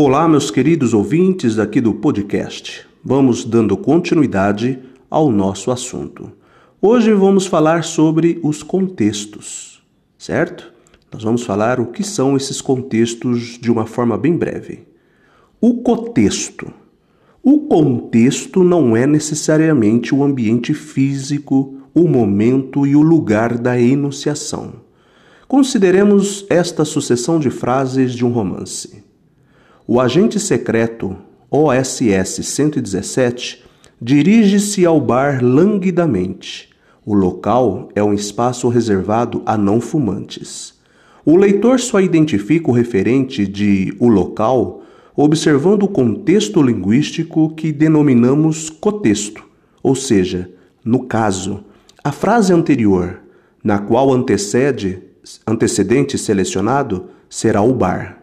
Olá, meus queridos ouvintes daqui do podcast. Vamos dando continuidade ao nosso assunto. Hoje vamos falar sobre os contextos, certo? Nós vamos falar o que são esses contextos de uma forma bem breve. O contexto. O contexto não é necessariamente o ambiente físico, o momento e o lugar da enunciação. Consideremos esta sucessão de frases de um romance. O agente secreto OSS 117 dirige-se ao bar languidamente. O local é um espaço reservado a não fumantes. O leitor só identifica o referente de o local observando o contexto linguístico que denominamos cotexto, ou seja, no caso, a frase anterior, na qual antecede antecedente selecionado, será o bar.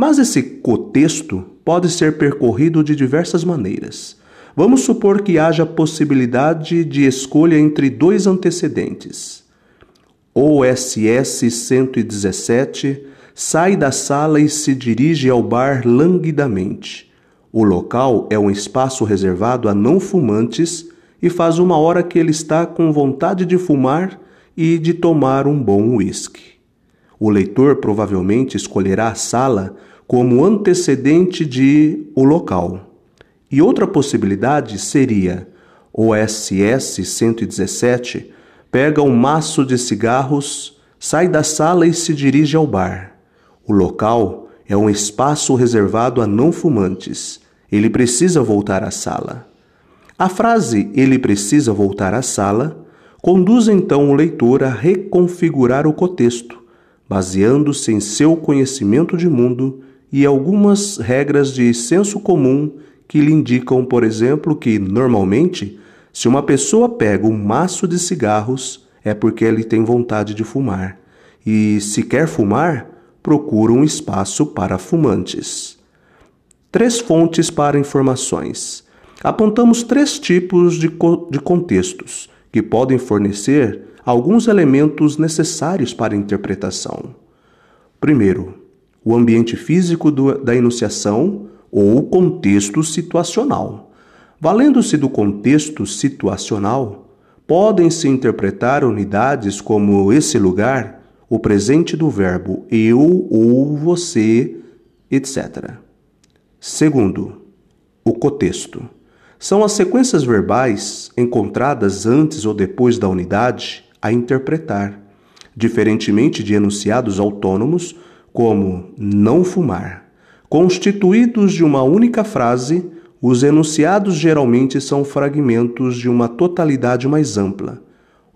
Mas esse cotexto pode ser percorrido de diversas maneiras. Vamos supor que haja possibilidade de escolha entre dois antecedentes. OSS 117 sai da sala e se dirige ao bar languidamente. O local é um espaço reservado a não fumantes e faz uma hora que ele está com vontade de fumar e de tomar um bom uísque. O leitor provavelmente escolherá a sala como antecedente de o local. E outra possibilidade seria o SS 117 pega um maço de cigarros, sai da sala e se dirige ao bar. O local é um espaço reservado a não fumantes. Ele precisa voltar à sala. A frase ele precisa voltar à sala conduz então o leitor a reconfigurar o contexto, baseando-se em seu conhecimento de mundo e algumas regras de senso comum que lhe indicam, por exemplo, que normalmente, se uma pessoa pega um maço de cigarros, é porque ele tem vontade de fumar, e se quer fumar, procura um espaço para fumantes. Três fontes para informações. Apontamos três tipos de, co de contextos que podem fornecer alguns elementos necessários para a interpretação. Primeiro, o ambiente físico do, da enunciação ou contexto situacional. Valendo-se do contexto situacional, podem-se interpretar unidades como esse lugar, o presente do verbo eu ou você, etc. Segundo, o contexto. São as sequências verbais encontradas antes ou depois da unidade a interpretar, diferentemente de enunciados autônomos como não fumar. Constituídos de uma única frase, os enunciados geralmente são fragmentos de uma totalidade mais ampla.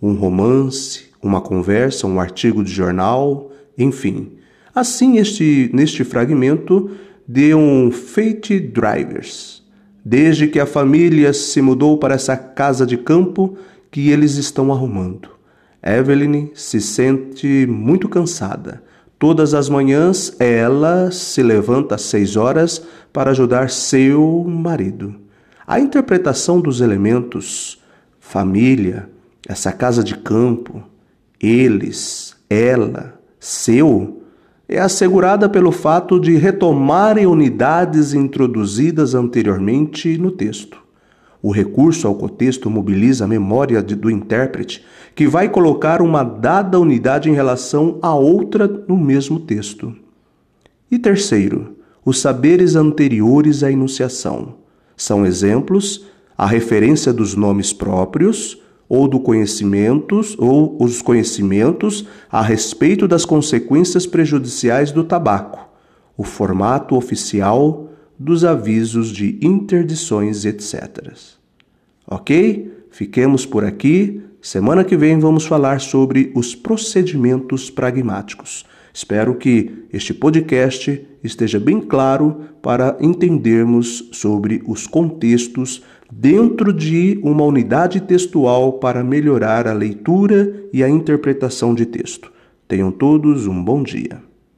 Um romance, uma conversa, um artigo de jornal, enfim. Assim, este, neste fragmento de um Fate Drivers. Desde que a família se mudou para essa casa de campo que eles estão arrumando. Evelyn se sente muito cansada Todas as manhãs ela se levanta às seis horas para ajudar seu marido. A interpretação dos elementos família, essa casa de campo, eles, ela, seu, é assegurada pelo fato de retomarem unidades introduzidas anteriormente no texto. O recurso ao contexto mobiliza a memória do intérprete, que vai colocar uma dada unidade em relação a outra no mesmo texto. E terceiro, os saberes anteriores à enunciação. São exemplos a referência dos nomes próprios ou do conhecimentos ou os conhecimentos a respeito das consequências prejudiciais do tabaco, o formato oficial dos avisos de interdições, etc. Ok? Fiquemos por aqui. Semana que vem vamos falar sobre os procedimentos pragmáticos. Espero que este podcast esteja bem claro para entendermos sobre os contextos dentro de uma unidade textual para melhorar a leitura e a interpretação de texto. Tenham todos um bom dia.